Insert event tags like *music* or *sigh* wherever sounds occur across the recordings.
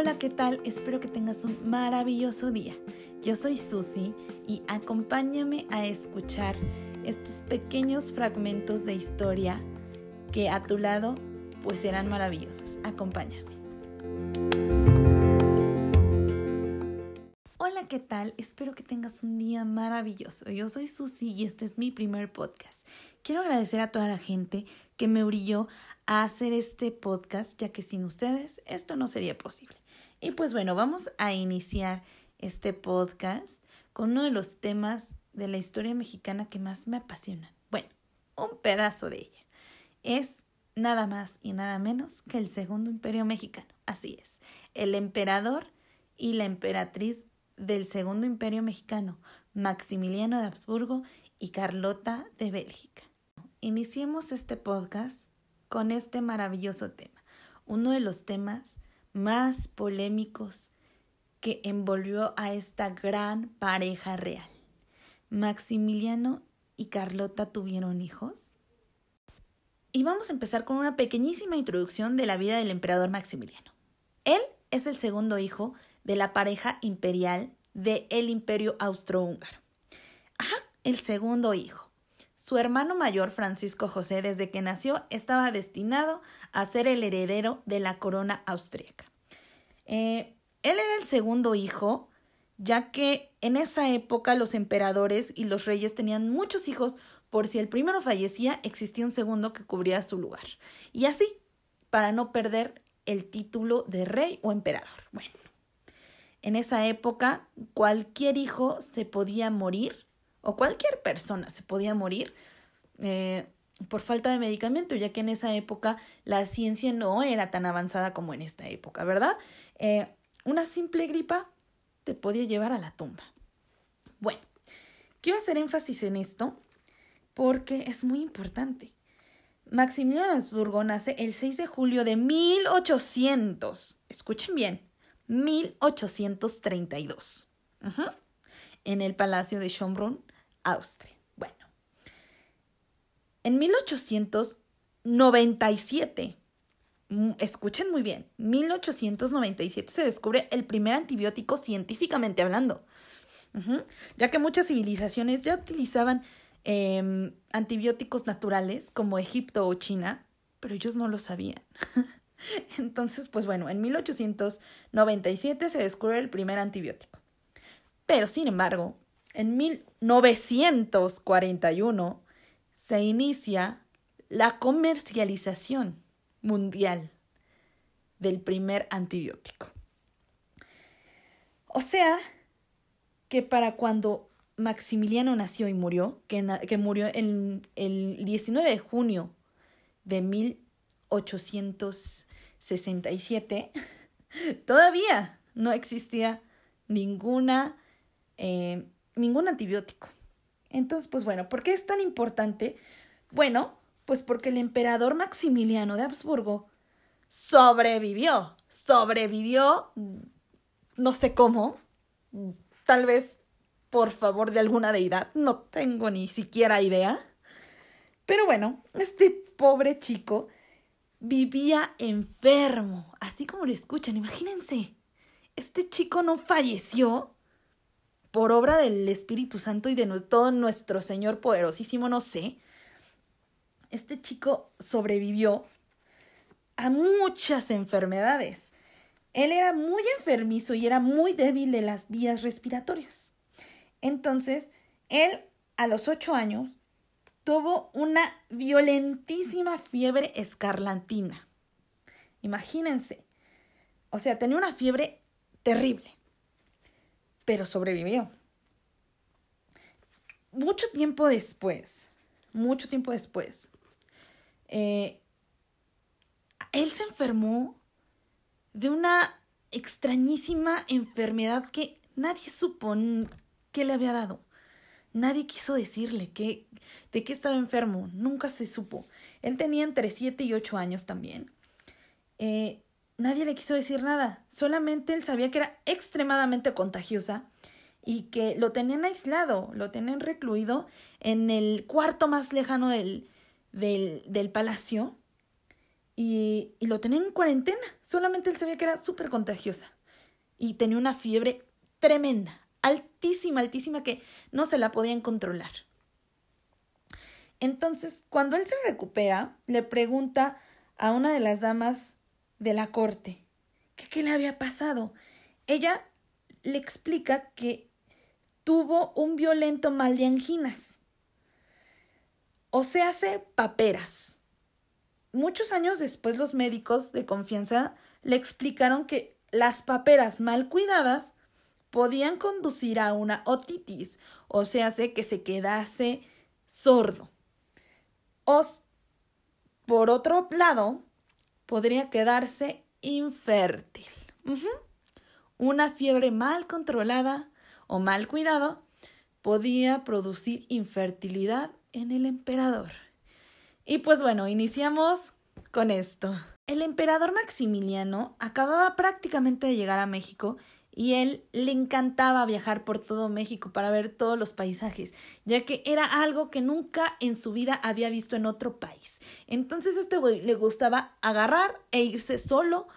Hola, ¿qué tal? Espero que tengas un maravilloso día. Yo soy Susi y acompáñame a escuchar estos pequeños fragmentos de historia que a tu lado pues serán maravillosos. Acompáñame. Hola, ¿qué tal? Espero que tengas un día maravilloso. Yo soy Susi y este es mi primer podcast. Quiero agradecer a toda la gente que me brilló a hacer este podcast, ya que sin ustedes esto no sería posible. Y pues bueno, vamos a iniciar este podcast con uno de los temas de la historia mexicana que más me apasionan. Bueno, un pedazo de ella. Es nada más y nada menos que el Segundo Imperio Mexicano. Así es, el emperador y la emperatriz del Segundo Imperio Mexicano, Maximiliano de Habsburgo y Carlota de Bélgica. Iniciemos este podcast con este maravilloso tema, uno de los temas más polémicos que envolvió a esta gran pareja real. Maximiliano y Carlota tuvieron hijos. Y vamos a empezar con una pequeñísima introducción de la vida del emperador Maximiliano. Él es el segundo hijo de la pareja imperial del el imperio austrohúngaro. Ajá, el segundo hijo. Su hermano mayor, Francisco José, desde que nació, estaba destinado a ser el heredero de la corona austríaca. Eh, él era el segundo hijo, ya que en esa época los emperadores y los reyes tenían muchos hijos, por si el primero fallecía, existía un segundo que cubría su lugar. Y así, para no perder el título de rey o emperador. Bueno, en esa época cualquier hijo se podía morir o cualquier persona se podía morir eh, por falta de medicamento, ya que en esa época la ciencia no era tan avanzada como en esta época, ¿verdad? Eh, una simple gripa te podía llevar a la tumba. Bueno, quiero hacer énfasis en esto porque es muy importante. Maximiliano Habsburgo nace el 6 de julio de 1800. Escuchen bien, 1832. En el Palacio de Schönbrunn, Austria. En 1897, mm, escuchen muy bien, 1897 se descubre el primer antibiótico científicamente hablando, ya que muchas civilizaciones ya utilizaban em, antibióticos naturales como Egipto o China, pero ellos no lo sabían. *laughs* Entonces, pues bueno, en 1897 se descubre el primer antibiótico. Pero, sin embargo, en 1941 se inicia la comercialización mundial del primer antibiótico. O sea, que para cuando Maximiliano nació y murió, que, que murió en el 19 de junio de 1867, *laughs* todavía no existía ninguna eh, ningún antibiótico. Entonces, pues bueno, ¿por qué es tan importante? Bueno, pues porque el emperador Maximiliano de Habsburgo sobrevivió, sobrevivió, no sé cómo, tal vez por favor de alguna deidad, no tengo ni siquiera idea. Pero bueno, este pobre chico vivía enfermo, así como lo escuchan, imagínense. Este chico no falleció por obra del Espíritu Santo y de todo nuestro Señor poderosísimo, no sé, este chico sobrevivió a muchas enfermedades. Él era muy enfermizo y era muy débil de las vías respiratorias. Entonces, él a los ocho años tuvo una violentísima fiebre escarlatina. Imagínense. O sea, tenía una fiebre terrible pero sobrevivió. Mucho tiempo después, mucho tiempo después, eh, él se enfermó de una extrañísima enfermedad que nadie supo qué le había dado. Nadie quiso decirle que, de qué estaba enfermo, nunca se supo. Él tenía entre 7 y 8 años también. Eh, nadie le quiso decir nada, solamente él sabía que era extremadamente contagiosa y que lo tenían aislado, lo tenían recluido en el cuarto más lejano del, del, palacio y, y lo tenía en cuarentena. Solamente él sabía que era súper contagiosa y tenía una fiebre tremenda, altísima, altísima, que no se la podían controlar. Entonces, cuando él se recupera, le pregunta a una de las damas de la corte qué le había pasado. Ella le explica que tuvo un violento mal de anginas. O se hace paperas. Muchos años después los médicos de confianza le explicaron que las paperas mal cuidadas podían conducir a una otitis, o se hace que se quedase sordo. O, por otro lado, podría quedarse infértil. Una fiebre mal controlada o mal cuidado podía producir infertilidad en el emperador. Y pues bueno, iniciamos con esto. El emperador Maximiliano acababa prácticamente de llegar a México y él le encantaba viajar por todo México para ver todos los paisajes, ya que era algo que nunca en su vida había visto en otro país. Entonces a este güey le gustaba agarrar e irse solo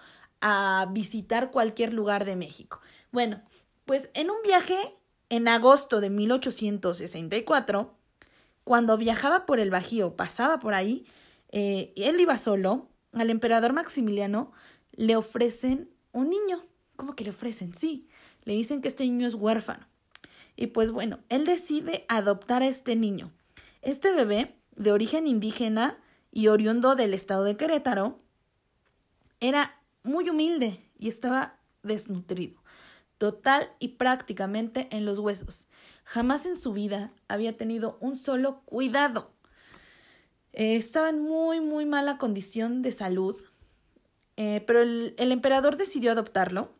a visitar cualquier lugar de México. Bueno, pues en un viaje en agosto de 1864, cuando viajaba por el Bajío, pasaba por ahí, eh, él iba solo al emperador Maximiliano le ofrecen un niño. ¿Cómo que le ofrecen? Sí, le dicen que este niño es huérfano. Y pues bueno, él decide adoptar a este niño. Este bebé, de origen indígena y oriundo del estado de Querétaro, era muy humilde y estaba desnutrido, total y prácticamente en los huesos. Jamás en su vida había tenido un solo cuidado. Eh, estaba en muy, muy mala condición de salud, eh, pero el, emperador decidió adoptarlo.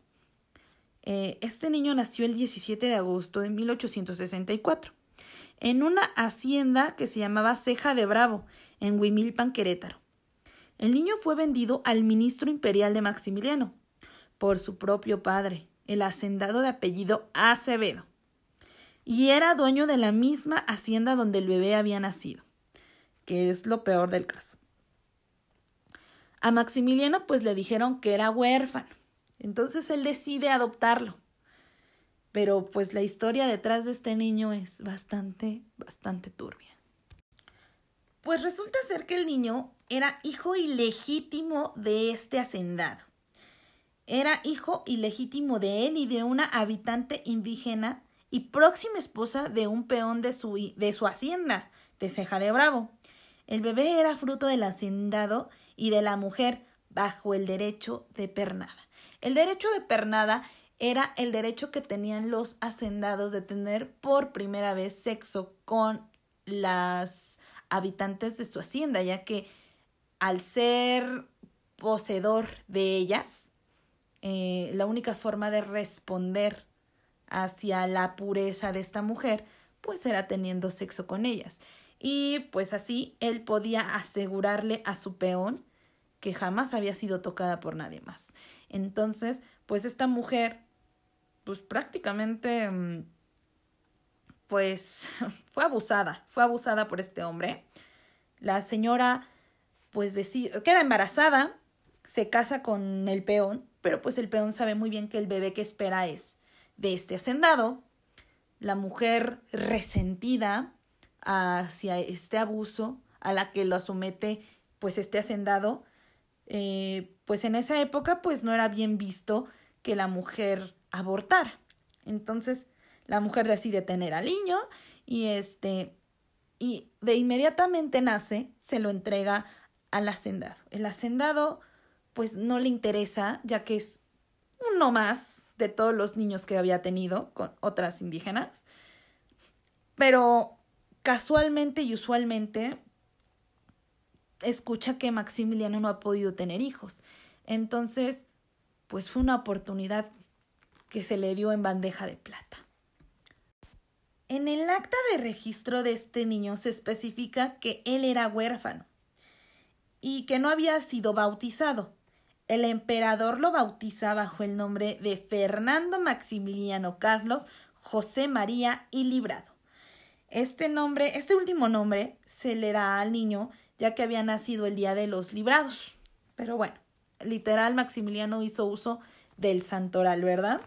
Eh, este niño nació el 17 de agosto de 1864 en una hacienda que se llamaba Ceja de Bravo, en Huimilpan, Querétaro. El niño fue vendido al ministro imperial de Maximiliano por su propio padre, el hacendado de apellido Acevedo, y era dueño de la misma hacienda donde el bebé había nacido que es lo peor del caso. A Maximiliano pues le dijeron que era huérfano, entonces él decide adoptarlo. Pero pues la historia detrás de este niño es bastante, bastante turbia. Pues resulta ser que el niño era hijo ilegítimo de este hacendado. Era hijo ilegítimo de él y de una habitante indígena y próxima esposa de un peón de su, de su hacienda, de Ceja de Bravo. El bebé era fruto del hacendado y de la mujer bajo el derecho de pernada. El derecho de pernada era el derecho que tenían los hacendados de tener por primera vez sexo con las habitantes de su hacienda, ya que al ser poseedor de ellas, eh, la única forma de responder hacia la pureza de esta mujer, pues era teniendo sexo con ellas y pues así él podía asegurarle a su peón que jamás había sido tocada por nadie más. Entonces, pues esta mujer, pues prácticamente, mm, pues *laughs* fue abusada, fue abusada por este hombre. La señora, pues decide, queda embarazada, se casa con el peón, pero pues el peón sabe muy bien que el bebé que espera es de este hacendado. La mujer resentida, hacia este abuso a la que lo somete pues este hacendado, eh, pues en esa época pues no era bien visto que la mujer abortara. Entonces la mujer decide tener al niño y este y de inmediatamente nace, se lo entrega al hacendado. El hacendado pues no le interesa ya que es uno más de todos los niños que había tenido con otras indígenas. Pero casualmente y usualmente escucha que Maximiliano no ha podido tener hijos. Entonces, pues fue una oportunidad que se le dio en bandeja de plata. En el acta de registro de este niño se especifica que él era huérfano y que no había sido bautizado. El emperador lo bautiza bajo el nombre de Fernando Maximiliano Carlos José María y Librado. Este nombre, este último nombre se le da al niño ya que había nacido el día de los librados. pero bueno, literal Maximiliano hizo uso del santoral, ¿verdad?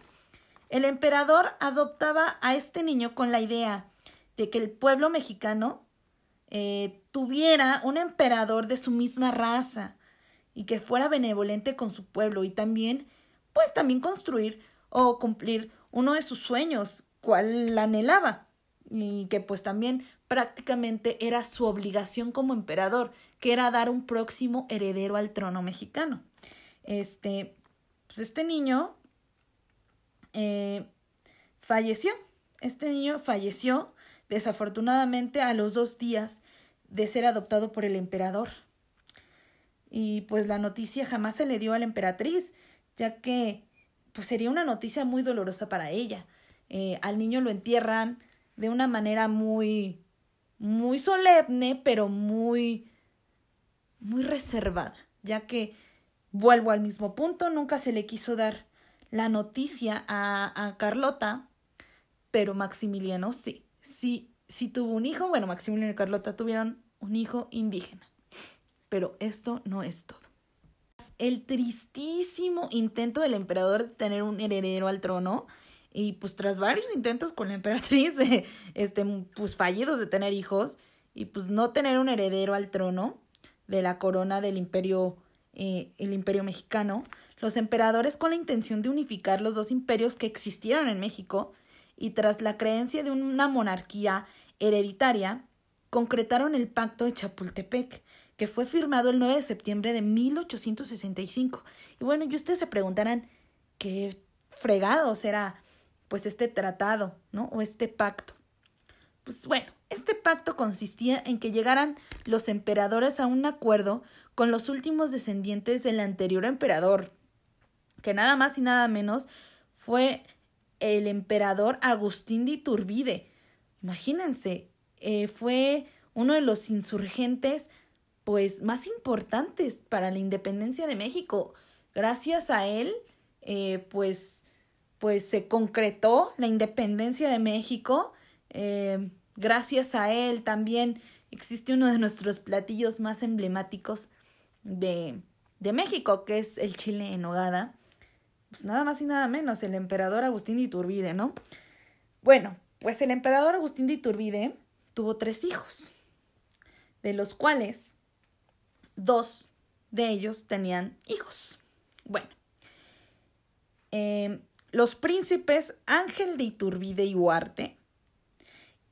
El emperador adoptaba a este niño con la idea de que el pueblo mexicano eh, tuviera un emperador de su misma raza y que fuera benevolente con su pueblo y también, pues también construir o cumplir uno de sus sueños, cual anhelaba y que pues también prácticamente era su obligación como emperador, que era dar un próximo heredero al trono mexicano. Este, pues este niño eh, falleció. Este niño falleció desafortunadamente a los dos días de ser adoptado por el emperador. Y pues la noticia jamás se le dio a la emperatriz, ya que pues sería una noticia muy dolorosa para ella. Eh, al niño lo entierran de una manera muy muy solemne, pero muy muy reservada, ya que vuelvo al mismo punto, nunca se le quiso dar la noticia a, a Carlota, pero Maximiliano sí, sí, sí tuvo un hijo, bueno, Maximiliano y Carlota tuvieron un hijo indígena, pero esto no es todo. El tristísimo intento del emperador de tener un heredero al trono, y pues tras varios intentos con la emperatriz de, este, pues fallidos de tener hijos y pues no tener un heredero al trono de la corona del imperio, eh, el imperio mexicano, los emperadores con la intención de unificar los dos imperios que existieron en México y tras la creencia de una monarquía hereditaria, concretaron el pacto de Chapultepec, que fue firmado el 9 de septiembre de 1865. Y bueno, y ustedes se preguntarán, ¿qué fregado será pues este tratado, ¿no? O este pacto. Pues bueno, este pacto consistía en que llegaran los emperadores a un acuerdo con los últimos descendientes del anterior emperador, que nada más y nada menos fue el emperador Agustín de Iturbide. Imagínense, eh, fue uno de los insurgentes pues más importantes para la independencia de México. Gracias a él, eh, pues pues se concretó la independencia de México. Eh, gracias a él también existe uno de nuestros platillos más emblemáticos de, de México, que es el chile en hogada. Pues nada más y nada menos, el emperador Agustín de Iturbide, ¿no? Bueno, pues el emperador Agustín de Iturbide tuvo tres hijos, de los cuales dos de ellos tenían hijos. Bueno, eh, los príncipes Ángel de Iturbide y Huarte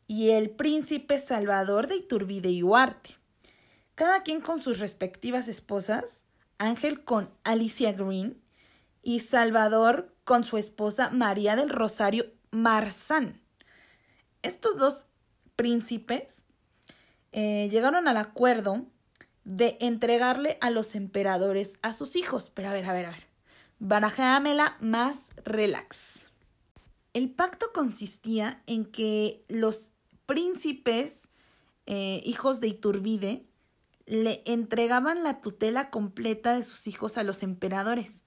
y el príncipe Salvador de Iturbide y Huarte, cada quien con sus respectivas esposas, Ángel con Alicia Green y Salvador con su esposa María del Rosario Marzán. Estos dos príncipes eh, llegaron al acuerdo de entregarle a los emperadores a sus hijos. Pero a ver, a ver, a ver barajámela más relax. El pacto consistía en que los príncipes, eh, hijos de Iturbide, le entregaban la tutela completa de sus hijos a los emperadores,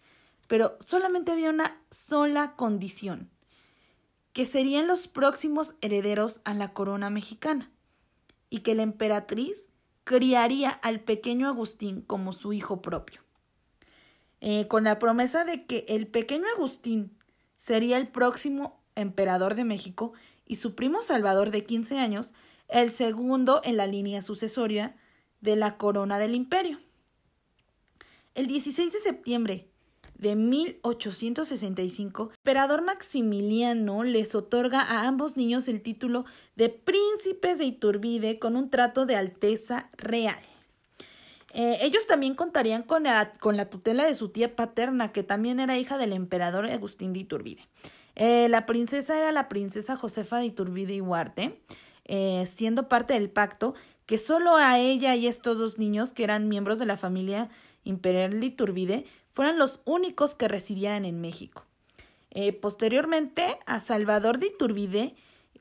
pero solamente había una sola condición, que serían los próximos herederos a la corona mexicana, y que la emperatriz criaría al pequeño Agustín como su hijo propio. Eh, con la promesa de que el pequeño Agustín sería el próximo emperador de México y su primo Salvador de 15 años el segundo en la línea sucesoria de la corona del imperio. El 16 de septiembre de 1865, el emperador Maximiliano les otorga a ambos niños el título de príncipes de Iturbide con un trato de alteza real. Eh, ellos también contarían con la, con la, tutela de su tía paterna, que también era hija del emperador Agustín de Iturbide. Eh, la princesa era la princesa Josefa de Iturbide y Huarte, eh, siendo parte del pacto que solo a ella y estos dos niños, que eran miembros de la familia imperial de Iturbide, fueran los únicos que residieran en México. posteriormente, a Salvador de Iturbide,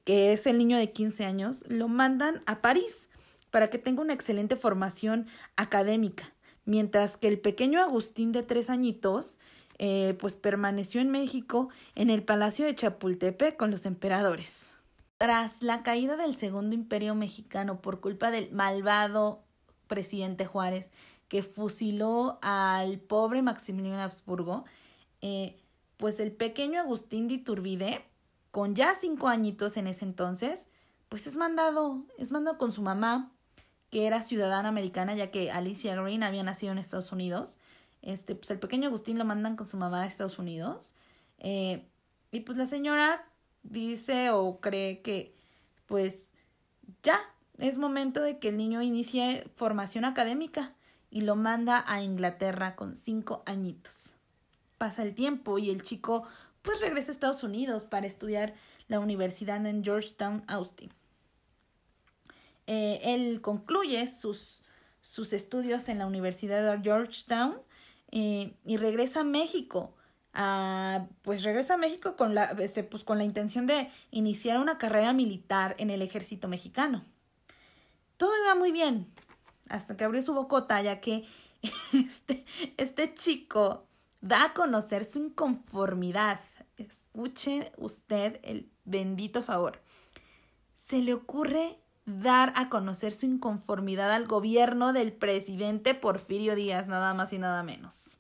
que es el niño de 15 años, lo mandan a París para que tenga una excelente formación académica, mientras que el pequeño Agustín de tres añitos eh, pues permaneció en México en el Palacio de Chapultepec con los emperadores. Tras la caída del Segundo Imperio Mexicano por culpa del malvado presidente Juárez, que fusiló al pobre Maximiliano Habsburgo, eh, pues el pequeño Agustín de Iturbide, con ya cinco añitos en ese entonces, pues es mandado, es mandado con su mamá, que era ciudadana americana, ya que Alicia Green había nacido en Estados Unidos. Este, pues el pequeño Agustín lo mandan con su mamá a Estados Unidos. Eh, y pues la señora dice o cree que pues ya es momento de que el niño inicie formación académica y lo manda a Inglaterra con cinco añitos. Pasa el tiempo y el chico pues regresa a Estados Unidos para estudiar la universidad en Georgetown, Austin. Eh, él concluye sus, sus estudios en la Universidad de Georgetown eh, y regresa a México pues regresa a México con la, este, pues con la intención de iniciar una carrera militar en el ejército mexicano. Todo iba muy bien, hasta que abrió su bocota, ya que *laughs* este, este chico da a conocer su inconformidad. Escuche usted el bendito favor. Se le ocurre dar a conocer su inconformidad al gobierno del presidente Porfirio Díaz, nada más y nada menos.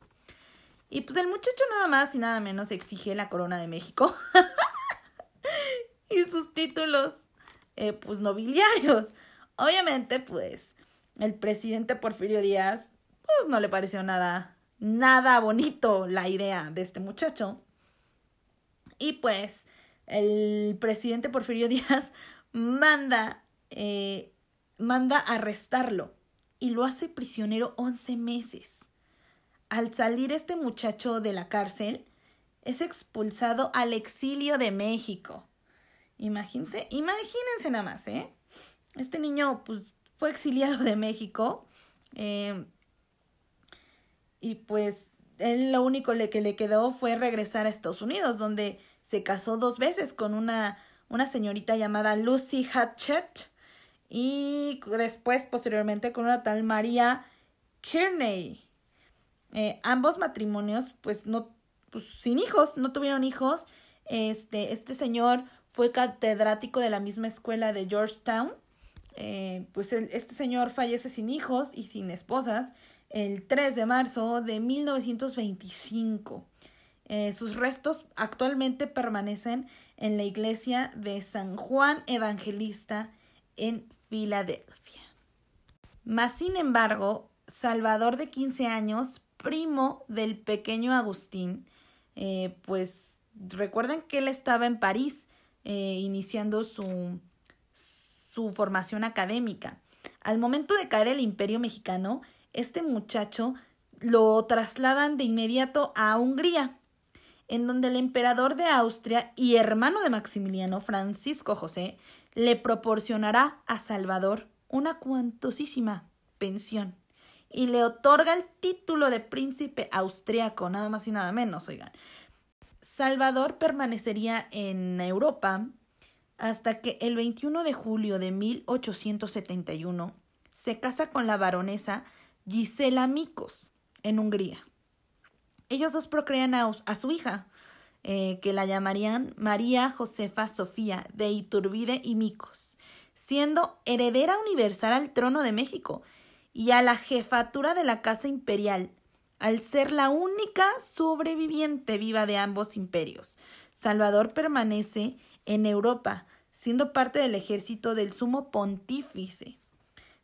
Y pues el muchacho nada más y nada menos exige la corona de México *laughs* y sus títulos, eh, pues nobiliarios. Obviamente, pues el presidente Porfirio Díaz, pues no le pareció nada, nada bonito la idea de este muchacho. Y pues el presidente Porfirio *laughs* Díaz manda, eh, manda arrestarlo y lo hace prisionero 11 meses al salir este muchacho de la cárcel, es expulsado al exilio de México. Imagínense, imagínense nada más, ¿eh? Este niño, pues, fue exiliado de México. Eh, y pues, él lo único que le quedó fue regresar a Estados Unidos, donde se casó dos veces con una, una señorita llamada Lucy Hatchett y después, posteriormente, con una tal María Kearney. Eh, ambos matrimonios, pues no, pues sin hijos, no tuvieron hijos. Este, este señor fue catedrático de la misma escuela de Georgetown. Eh, pues este señor fallece sin hijos y sin esposas el 3 de marzo de 1925. Eh, sus restos actualmente permanecen en la iglesia de San Juan Evangelista en Filadelfia. Mas, sin embargo, Salvador de 15 años primo del pequeño Agustín, eh, pues recuerden que él estaba en París eh, iniciando su, su formación académica. Al momento de caer el imperio mexicano, este muchacho lo trasladan de inmediato a Hungría, en donde el emperador de Austria y hermano de Maximiliano, Francisco José, le proporcionará a Salvador una cuantosísima pensión y le otorga el título de príncipe austriaco, nada más y nada menos, oigan. Salvador permanecería en Europa hasta que el 21 de julio de 1871 se casa con la baronesa Gisela Mikos en Hungría. Ellos dos procrean a, su hija, eh, que la llamarían María Josefa Sofía de Iturbide y Micos, siendo heredera universal al trono de México y a la jefatura de la Casa Imperial, al ser la única sobreviviente viva de ambos imperios. Salvador permanece en Europa, siendo parte del ejército del sumo pontífice.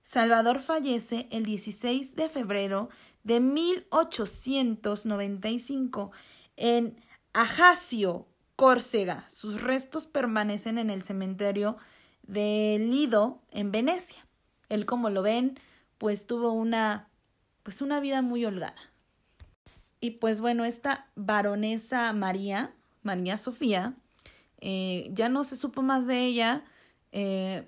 Salvador fallece el 16 de febrero de 1895 en Ajaccio, Córcega. Sus restos permanecen en el cementerio de Lido, en Venecia. Él, como lo ven, pues tuvo una, pues una vida muy holgada. Y pues bueno, esta baronesa María, María Sofía, eh, ya no se supo más de ella. Eh,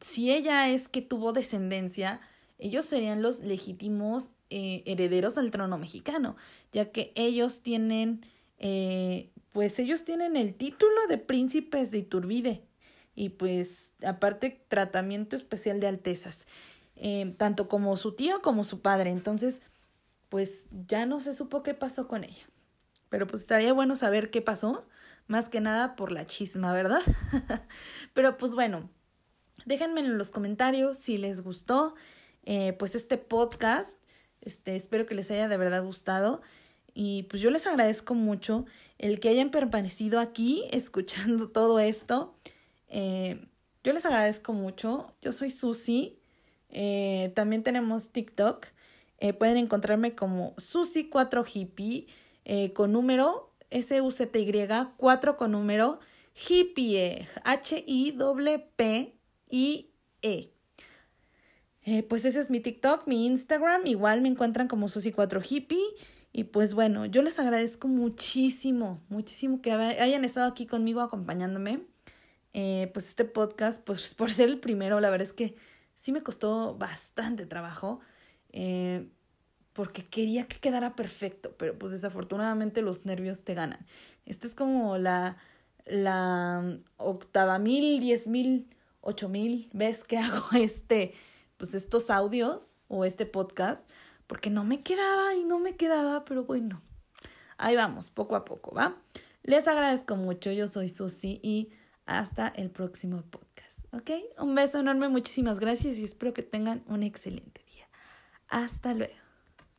si ella es que tuvo descendencia, ellos serían los legítimos eh, herederos al trono mexicano, ya que ellos tienen, pues ellos tienen el título de príncipes de Iturbide y pues aparte tratamiento especial de altezas. Eh, tanto como su tío como su padre. Entonces, pues ya no se supo qué pasó con ella. Pero pues estaría bueno saber qué pasó, más que nada por la chisma, ¿verdad? *laughs* Pero pues bueno, déjenme en los comentarios si les gustó, eh, pues este podcast. Este, espero que les haya de verdad gustado. Y pues yo les agradezco mucho el que hayan permanecido aquí escuchando *laughs* todo esto. Eh, yo les agradezco mucho. Yo soy Susi. Eh, también tenemos TikTok. Eh, pueden encontrarme como Susi4Hippie con número S-U-C-T-Y 4 con número Hippie H-I-P-P-I-E. pues ese es mi TikTok, mi Instagram. Igual me encuentran como Susi4Hippie. Y pues bueno, yo les agradezco muchísimo, muchísimo que hayan estado aquí conmigo acompañándome. Eh, pues este podcast, pues *laughs* por ser el primero, la verdad es que sí me costó bastante trabajo. Eh, porque quería que quedara perfecto, pero pues desafortunadamente los nervios te ganan. Esta es como la, la octava mil, diez mil, ocho mil vez que *laughs* hago este, pues estos audios o este podcast porque no me quedaba y no me quedaba, pero bueno, ahí vamos, poco a poco, ¿va? Les agradezco mucho, yo soy Susi y hasta el próximo podcast, ¿ok? Un beso enorme, muchísimas gracias y espero que tengan un excelente día. Hasta luego.